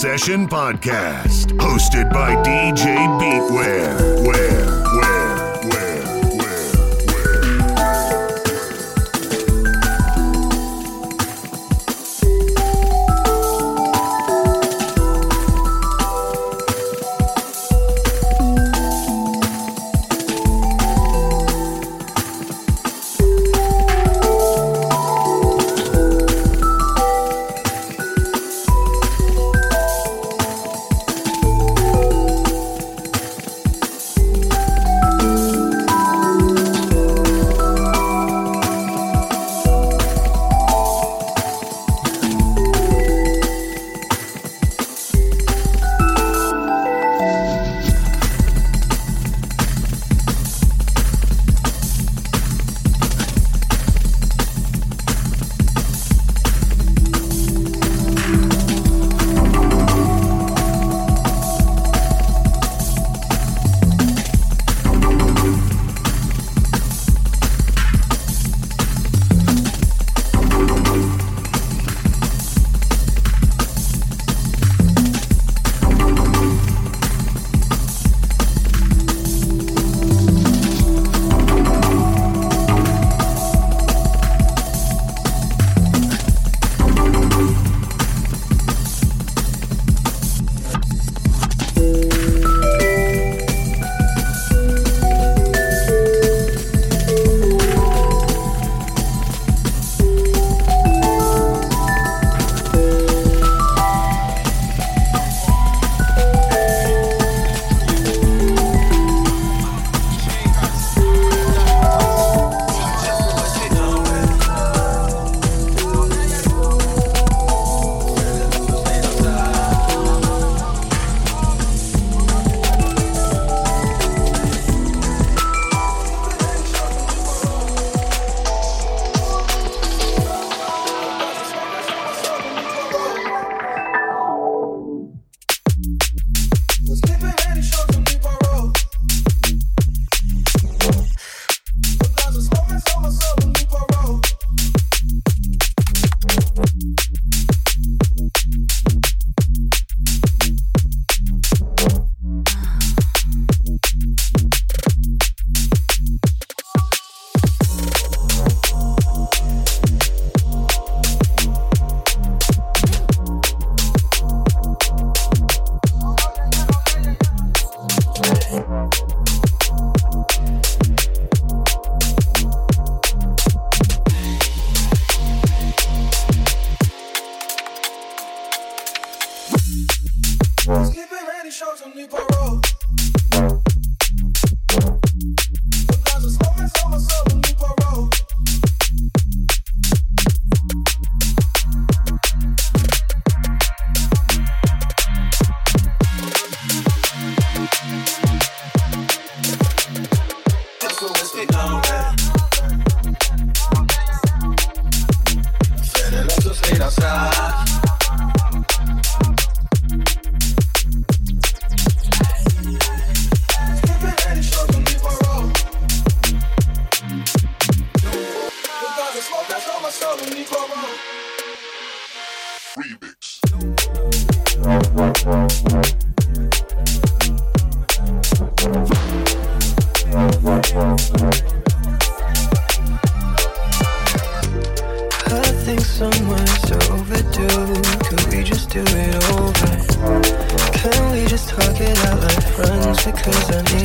Session Podcast, hosted by DJ Beatware. Where,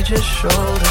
just showed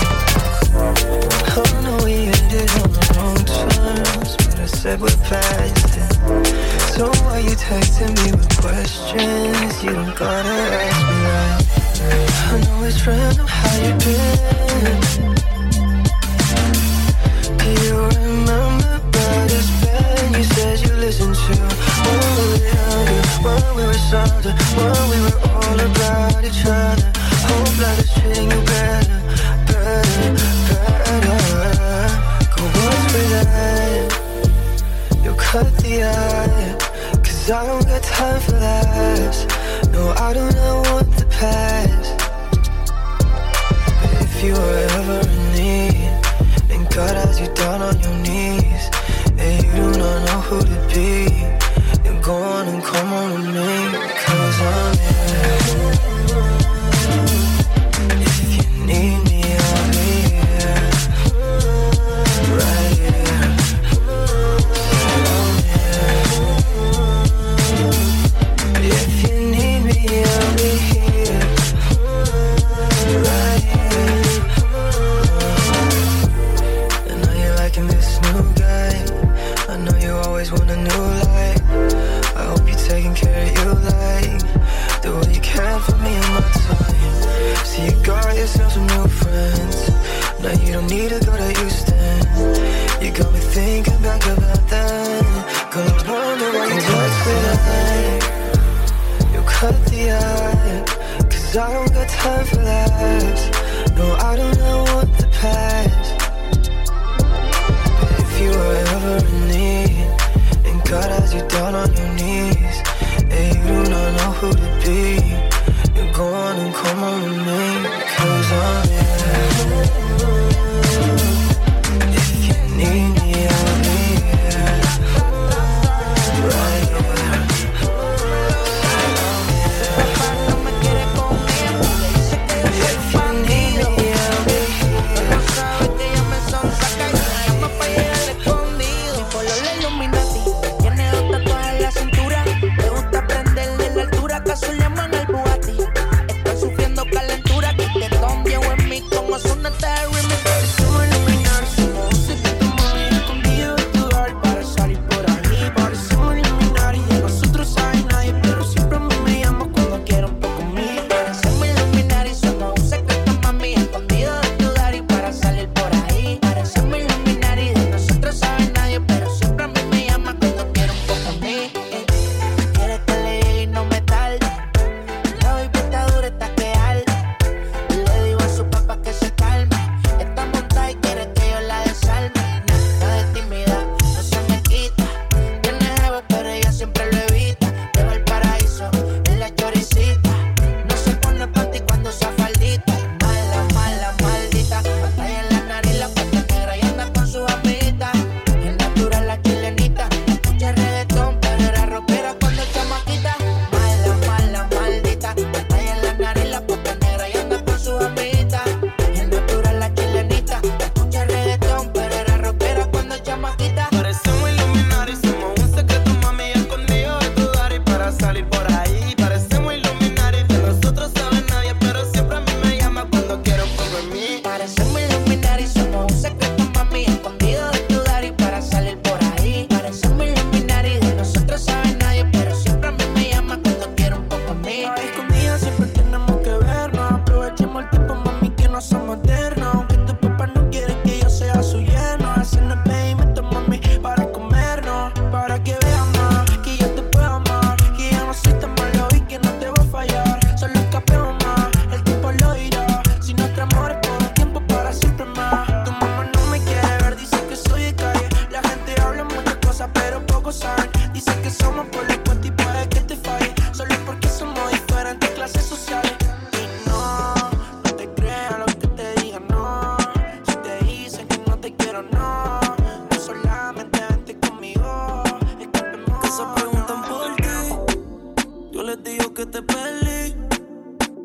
que te perdí.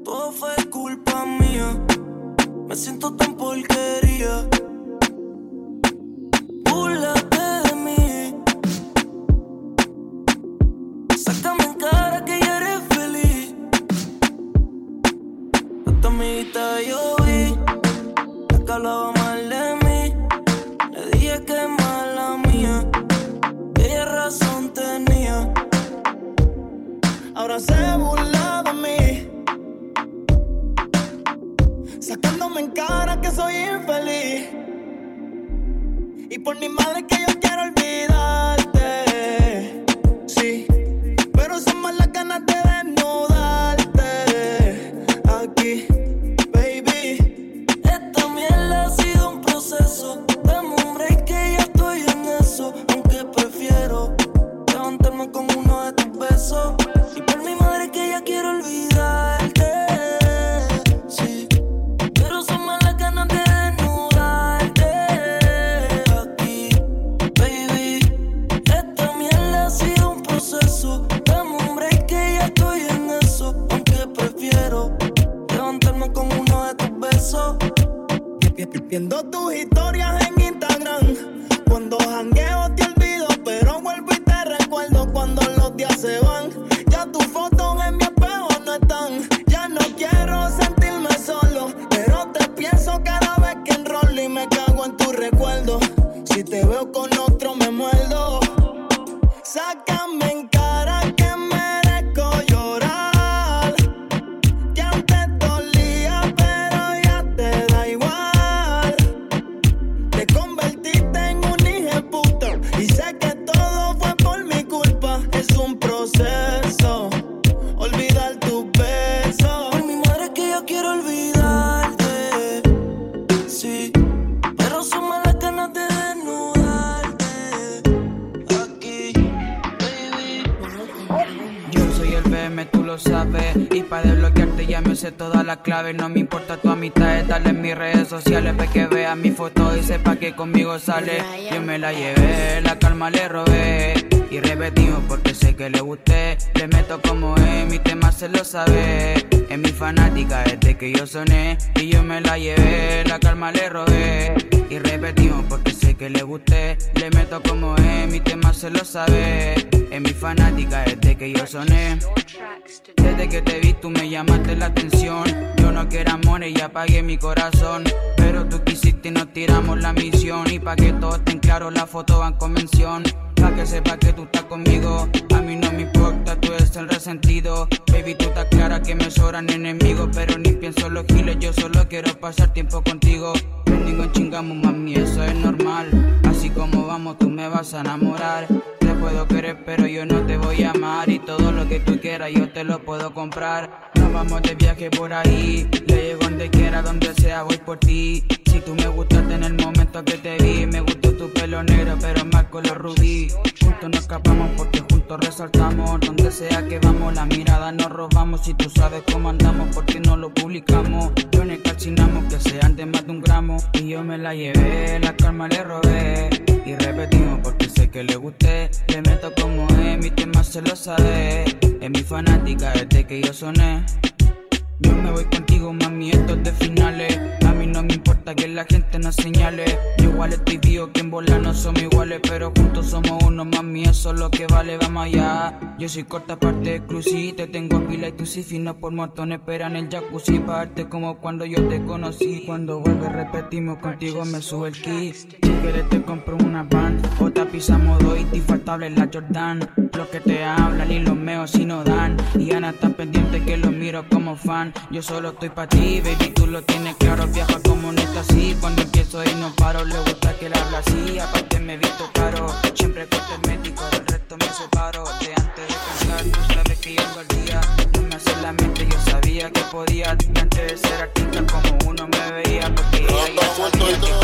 Todo fue culpa mía. Me siento tan porquería. Sale. Yo me la llevé, la calma le robé. Y repetimos porque sé que le gusté. Le meto como es, mi tema se lo sabe. Es mi fanática desde que yo soné. Y yo me la llevé, la calma le robé. Y repetimos porque sé que le gusté. Le meto como es, mi tema se lo sabe. Es mi fanática desde que yo soné. Desde que te vi tú me llamaste la atención. Yo no quiero amor y apagué mi corazón. Pero tú quisiste y nos tiramos la misión. Y pa' que todo estén claro, la foto va en convención. Que sepa que tú estás conmigo. A mí no me importa, tú eres el resentido. Baby, tú estás clara que me sobran enemigos. Pero ni pienso en los giles, yo solo quiero pasar tiempo contigo. Bendigo chingamos, mami, eso es normal. Así como vamos, tú me vas a enamorar. Te puedo querer, pero yo no te voy a amar. Y todo lo que tú quieras, yo te lo puedo comprar. Nos vamos de viaje por ahí. Le llego donde quiera, donde sea, voy por ti. Si tú me gustaste en el momento que te vi, me gustó tu pelo negro, pero más color rubí. Juntos nos escapamos porque juntos resaltamos. Donde sea que vamos, la mirada nos robamos. Si tú sabes cómo andamos, porque no lo publicamos. Yo ni calcinamos que sean de más de un gramo. Y yo me la llevé, la calma le robé. Y repetimos porque sé que le gusté. Le meto como es, mi tema se lo sabe. Es mi fanática desde que yo soné. Yo me voy contigo, mami, esto es de finales. No me importa que la gente nos señale. Yo igual estoy vivo que en bola no somos iguales, pero juntos somos uno, mami, eso es lo que vale, vamos allá. Yo soy corta parte exclusiva, te tengo pila y tu si fino por montón esperan el jacuzzi parte como cuando yo te conocí. Cuando vuelve repetimos contigo me sube el key. Si quieres te compro una van, pisamos dos y infaltable la Jordan. Los que te hablan y los meos si no dan. Y Ana tan pendiente que lo miro como fan. Yo solo estoy pa' ti, baby, tú lo tienes claro. Viaja como neta así. Cuando empiezo y no paro, le gusta que la habla así. Aparte me visto caro. Siempre el médico, del resto me separo. De antes de cantar, tú sabes que yo al día. No me hace la mente, yo sabía que podía. Antes de ser artista, como uno me veía. Porque ella ya sabía que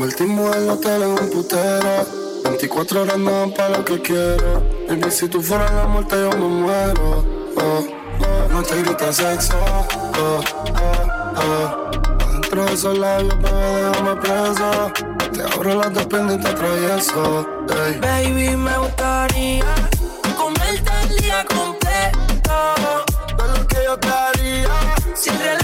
Convertimos el hotel en un putero. 24 horas no dan pa' lo que quiero. Baby, si tú fueras la muerte, yo me muero. Oh, oh, no te gritas sexo. Oh, oh, oh. Adentro de esos labios, bebé, déjame preso. Te abro las dos piernas y te atravieso. Ey. Baby, me gustaría comerte el día completo. Todo lo que yo te haría.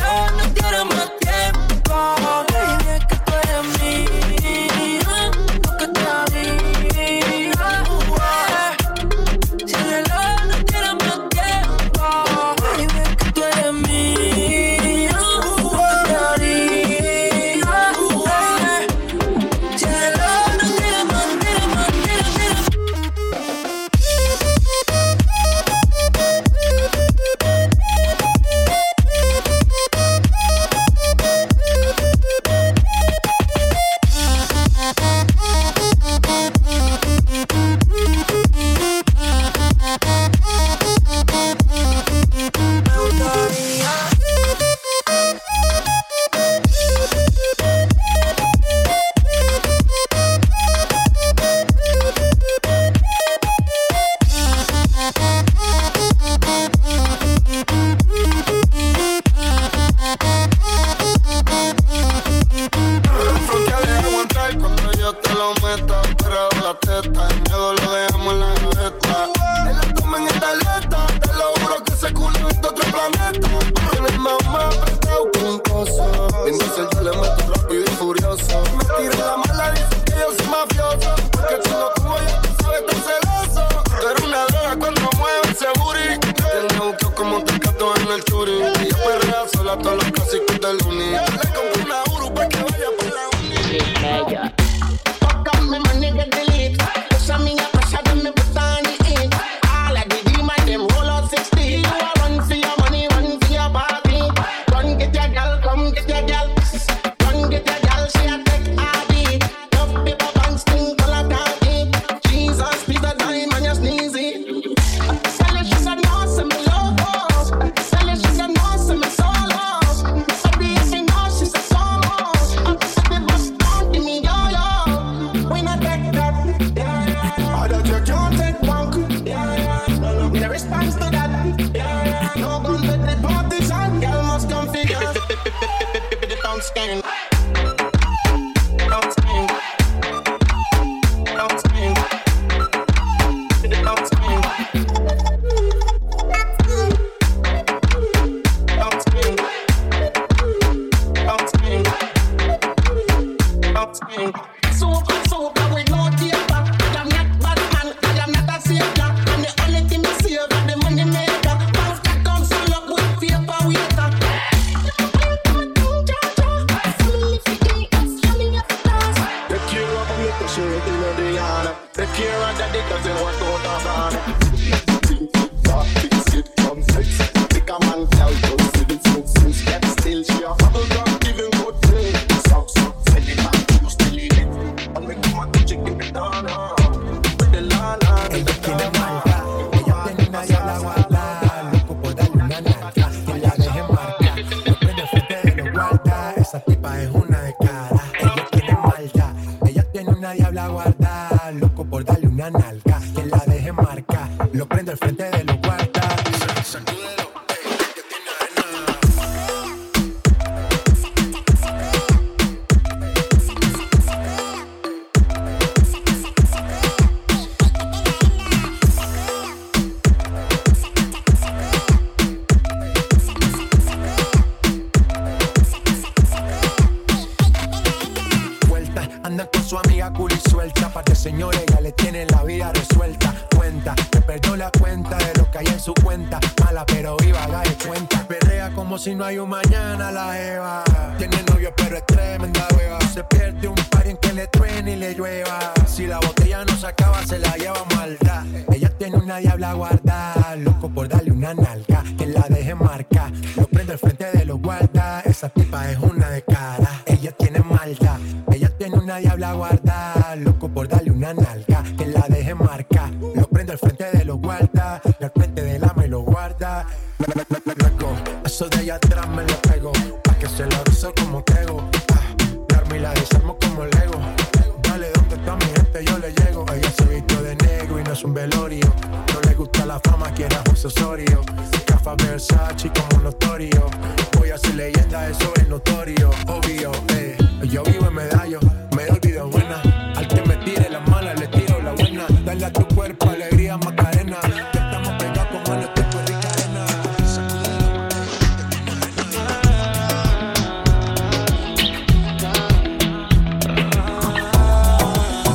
me he olvidado buena. Al que me tire las malas, le tiro la buena. Dale a tu cuerpo alegría, Macarena. Te estamos pegados con manos, te y cadena.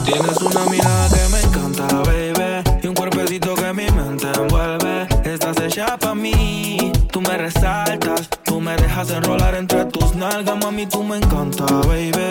Tienes una mirada que me encanta, baby. Y un cuerpecito que mi mente envuelve. Estás hecha pa' mí, tú me resaltas. Tú me dejas enrolar entre tus nalgas, mami, tú me encanta, baby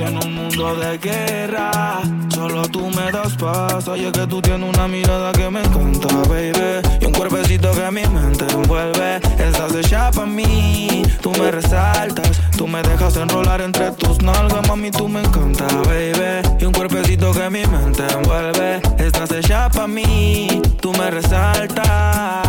En un mundo de guerra, solo tú me das paz. Y es que tú tienes una mirada que me encanta, baby. Y un cuerpecito que mi mente envuelve. Estás hecha para mí, tú me resaltas. Tú me dejas enrolar entre tus nalgas, mami, tú me encanta, baby. Y un cuerpecito que mi mente envuelve. Estás hecha para mí, tú me resaltas.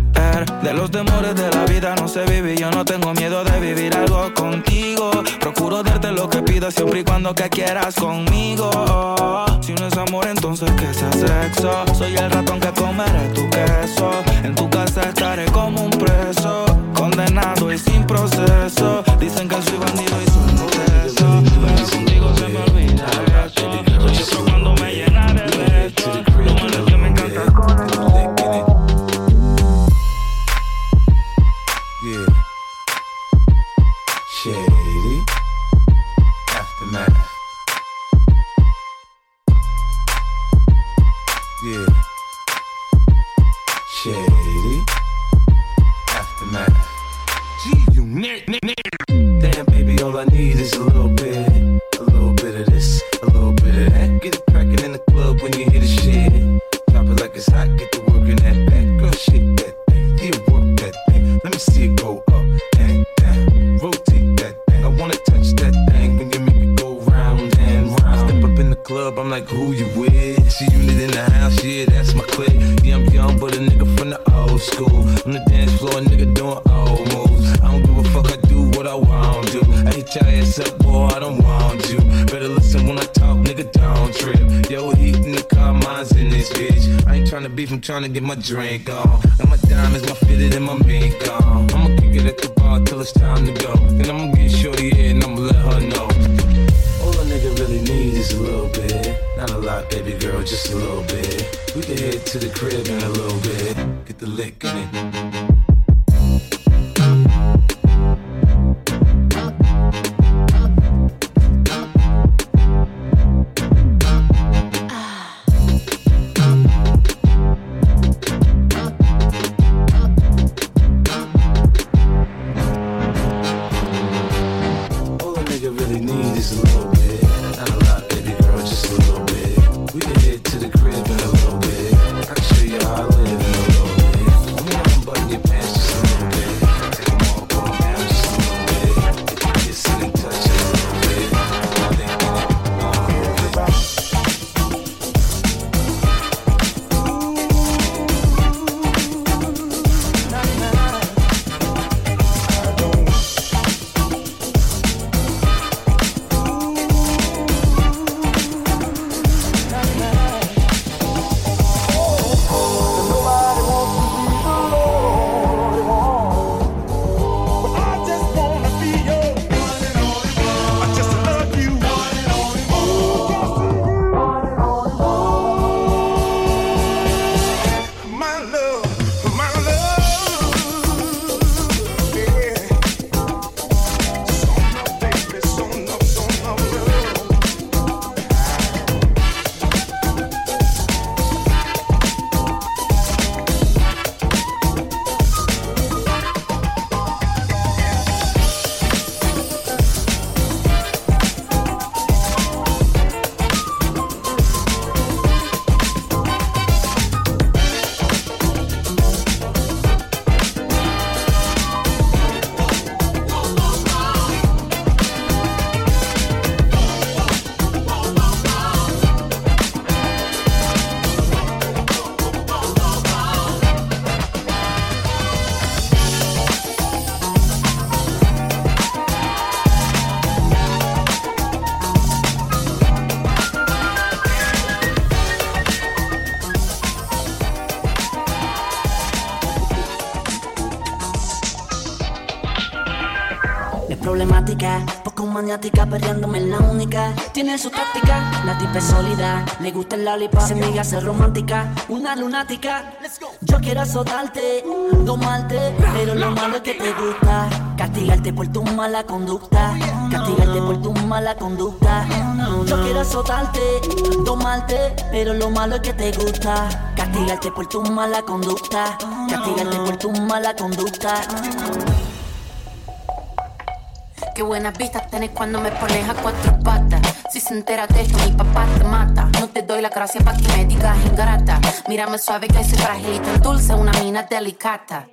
De los temores de la vida no se vive. Yo no tengo miedo de vivir algo contigo. Procuro darte lo que pidas siempre y cuando que quieras conmigo. Si no es amor, entonces que sea sexo. Soy el ratón que comeré tu queso. En tu casa estaré como un preso. Condenado y sin proceso. Dicen que soy bandido y soy un Pero contigo se me olvida eso. Soy Shit. trying to get my drink on. tiene su táctica. La tipa es sólida, le gusta el lollipop. Se niega a ser romántica, una lunática. Yo quiero azotarte, domarte, pero lo malo es que te gusta. Castigarte por tu mala conducta, castigarte por tu mala conducta. Yo quiero azotarte, domarte, pero lo malo es que te gusta. Castigarte por tu mala conducta, castigarte por tu mala conducta. Qué buenas vistas tenés cuando me pones a cuatro patas entérate que mi papá te mata. No te doy la gracia pa' que me digas ingrata. Mírame suave que soy frágil y tan dulce, una mina delicata.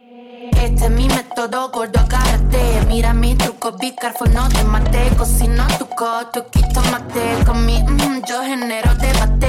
Este es mi método, gordo, agárrate. Mira mi truco, bicarbonato, no te mate. Cocino tu coto, quito mate. Con mi mm, yo genero debate.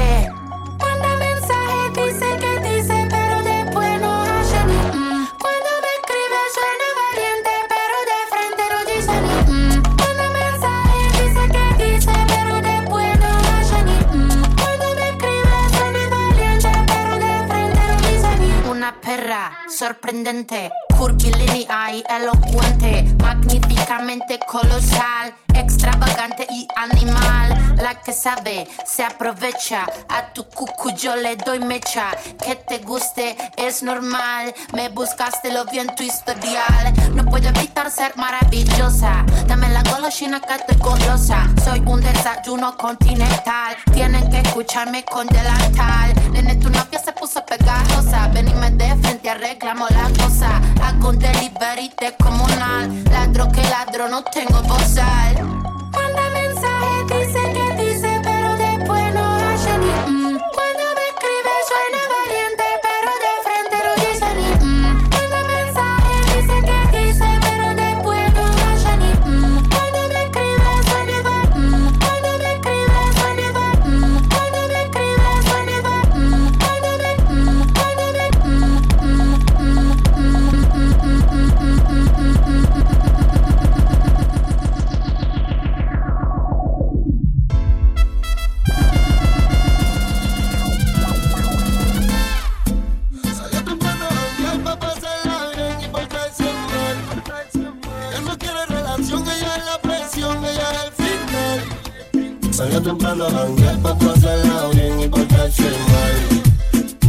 sorprendente, curvilínea y elocuente, magníficamente colosal, extravagante y animal. La que sabe se aprovecha, a tu cucu yo le doy mecha. Que te guste es normal, me buscaste lo bien tu historial. No puedo evitar ser maravillosa, dame la golosina que te. Soy un desayuno continental, tienen que escucharme con delantal. Nene, tu novia se puso pegajosa me de frente, arreglamos la cosa. Hago un delivery comunal. Ladro que ladro, no tengo bozal. A janguear pa' pasarla bien y portarse mal.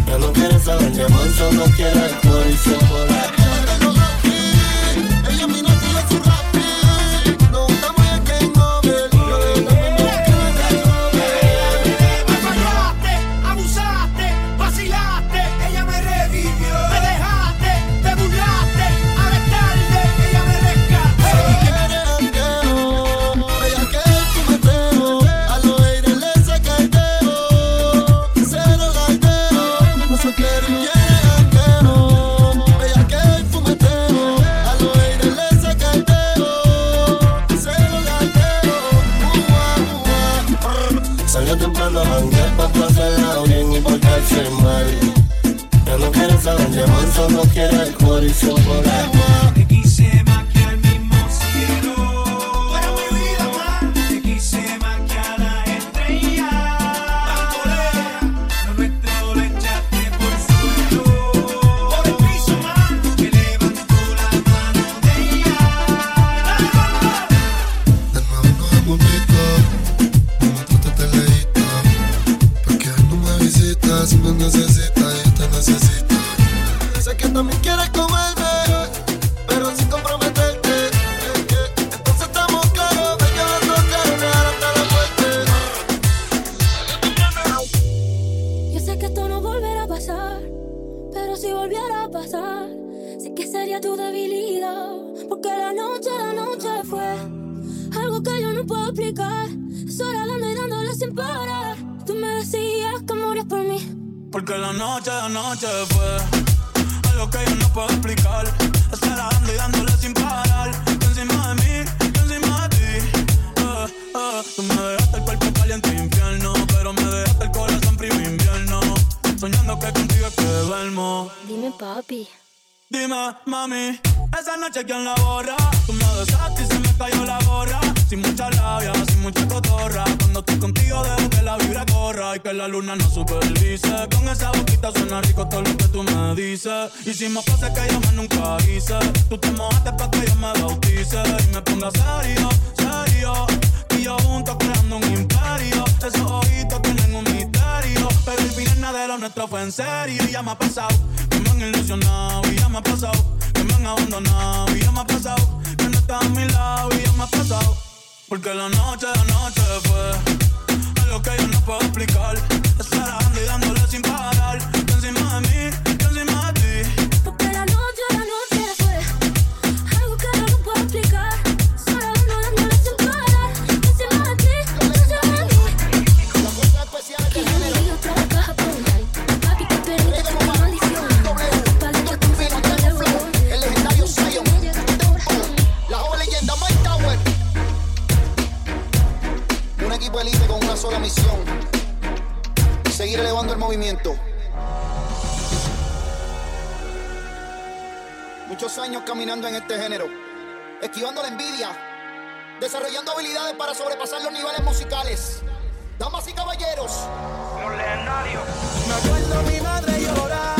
Ya no quiere saber de amor, solo quiere alcohol y portarse mal. Ya no quiere saber de amor, solo quiere alcohol y se Porque la noche, la noche fue que yo no puedo explicar. Sola dando y dándole sin parar. Tú dando y dándole sin parar. Encima de mí, yo encima de ti. Eh, eh, Tú me dejaste el cuerpo caliente infierno. Pero me dejaste el corazón frío invierno. Soñando que contigo es que duermo. Dime, papi. Dime, mami, esa noche quién la borra. Tú me besaste y se me cayó la gorra. Sin mucha labia, sin mucha cotorra. Cuando estoy contigo dejo que la vibra y que la luna no supervise. Con esa boquita suena rico todo lo que tú me dices. Hicimos cosas que yo más nunca hice. Tú te mojaste para que yo me bautice y me ponga serio, serio. Y yo juntos creando un imperio. Esos ojitos tienen un misterio. Pero el final de lo nuestro fue en serio. Y ya me ha pasado que me han ilusionado. Y ya me ha pasado que me han abandonado. Y ya me ha pasado que no estás a mi lado. Y ya me ha pasado. Porque la noche, la noche fue algo que yo no puedo explicar. Estar y dándole sin parar. Encima de mí, Seguir elevando el movimiento. Muchos años caminando en este género. Esquivando la envidia. Desarrollando habilidades para sobrepasar los niveles musicales. Damas y caballeros. Los legendarios. Me acuerdo mi madre llorar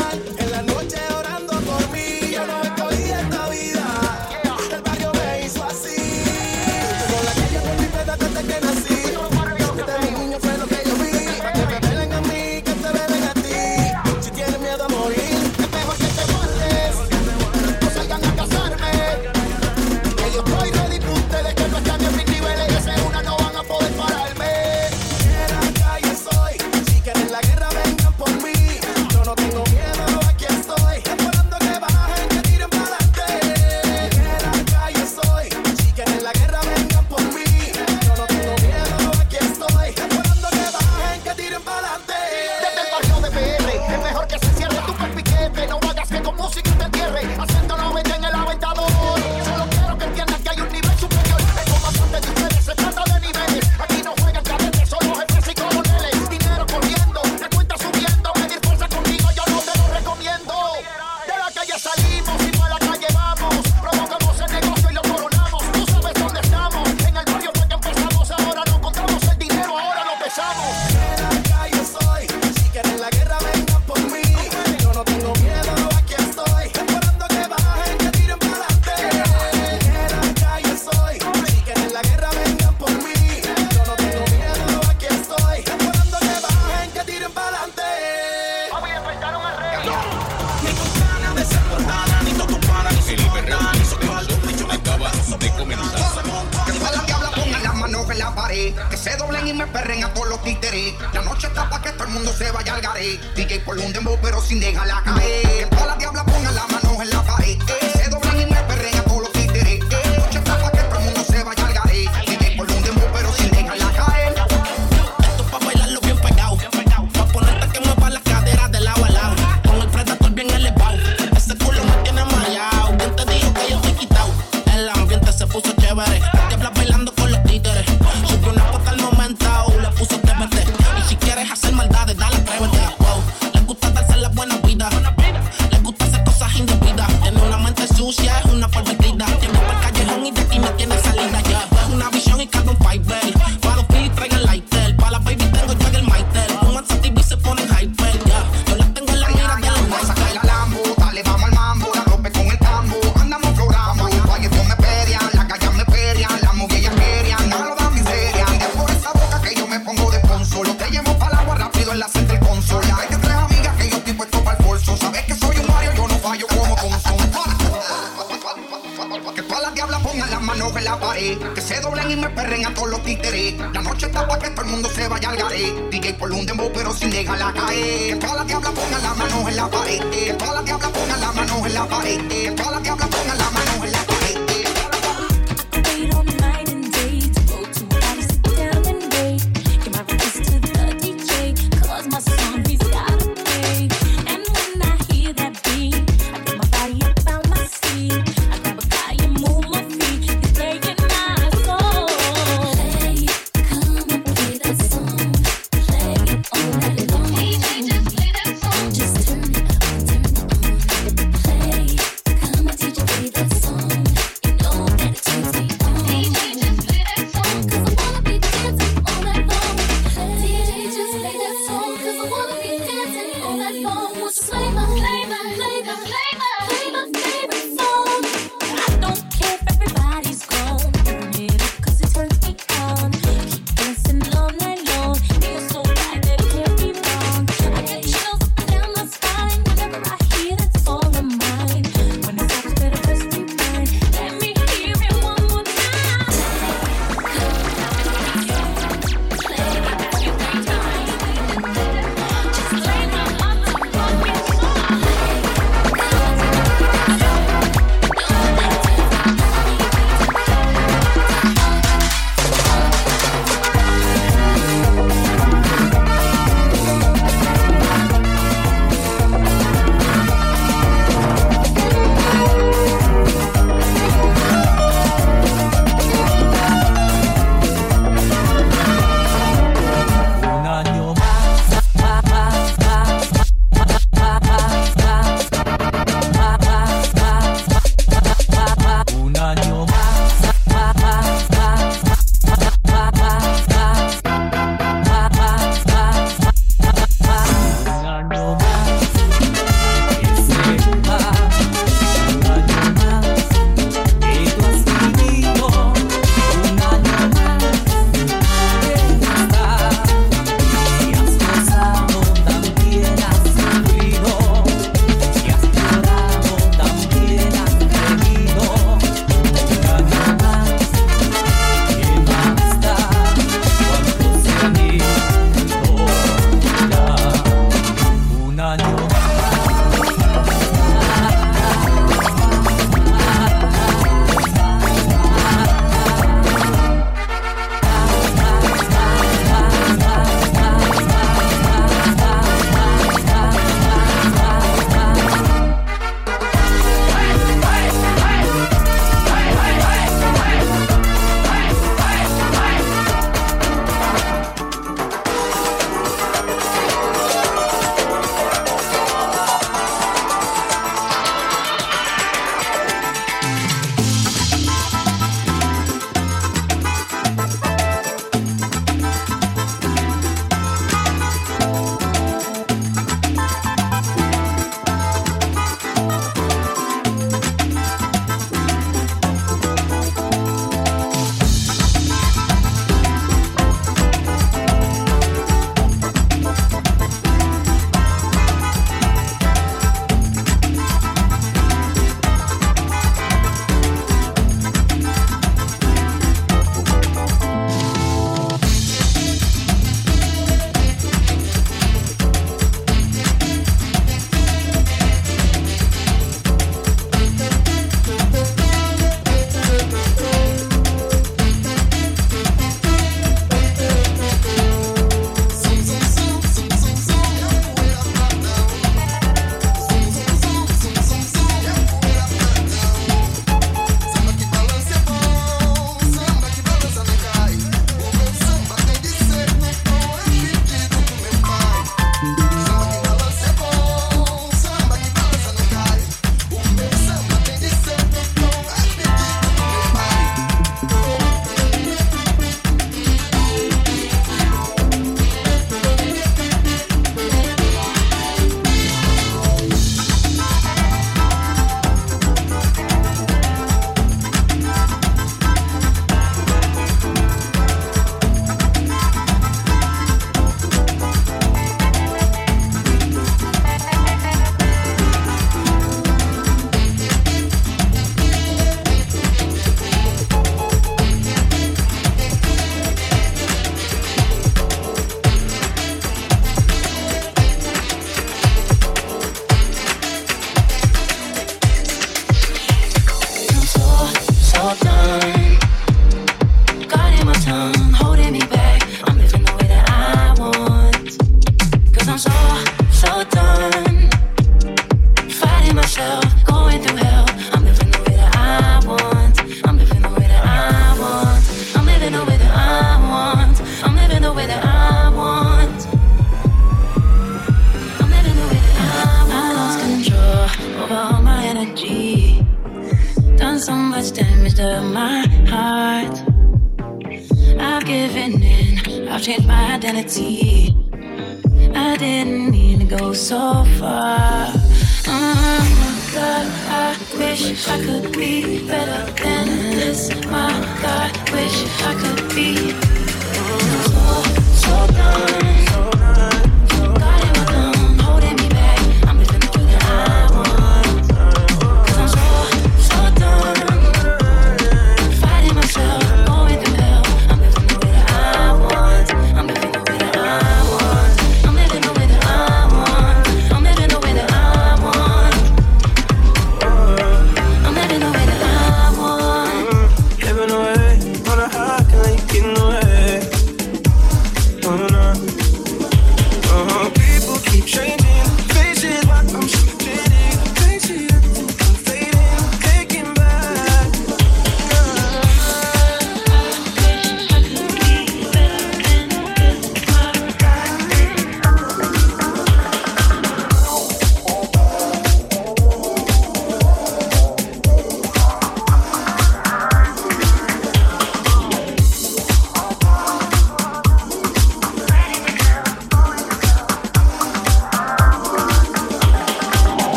que se doblen y me perren a todos los títeres. La noche está para que todo el mundo se vaya al garé. DJ por un dembow, pero sin dejarla caer. Que todas las diablas pongan las manos en la pared. Que todas las diablas pongan las manos en la pared. Que todas las diablas pongan las manos en la pared.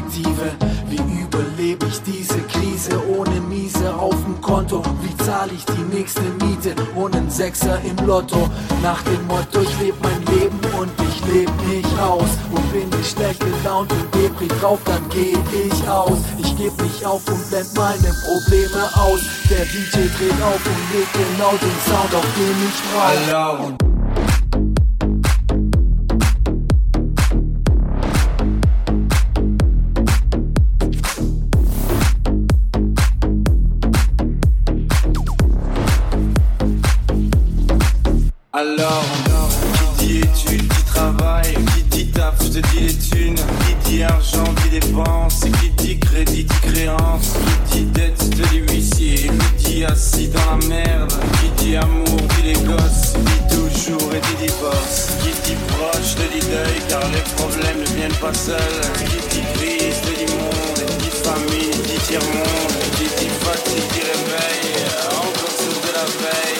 Perspektive. Wie überlebe ich diese Krise ohne Miese auf dem Konto? Wie zahle ich die nächste Miete ohne einen Sechser im Lotto? Nach dem Motto, ich lebe mein Leben und ich lebe nicht aus. Und bin ich schlecht gelaunt und Depri drauf, dann geh ich aus. Ich geb nicht auf und blend meine Probleme aus. Der DJ dreht auf und legt genau den Sound, auf den ich brauch. Alors, qui dit études, qui travaille, qui dit taf, te dis les thunes, qui dit argent, qui dépense, qui dit crédit, dit créance, qui dit dette, te dis huissier, qui dit assis dans la merde, qui dit amour, dit les gosses, dit toujours et dit divorce, qui dit proche, te dit deuil, car les problèmes ne viennent pas seuls, qui dit crise, te dit monde, dit famille, dit tiers-monde, qui dit fatigue, dit réveil, encore sur de la veille,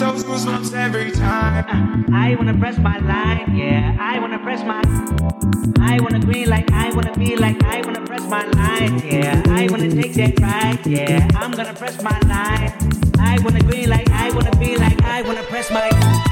those goosebumps every time. I wanna press my line, yeah. I wanna press my. I wanna green like I wanna be like I wanna press my line, yeah. I wanna take that ride, yeah. I'm gonna press my line. I wanna green like I wanna be like I wanna press my.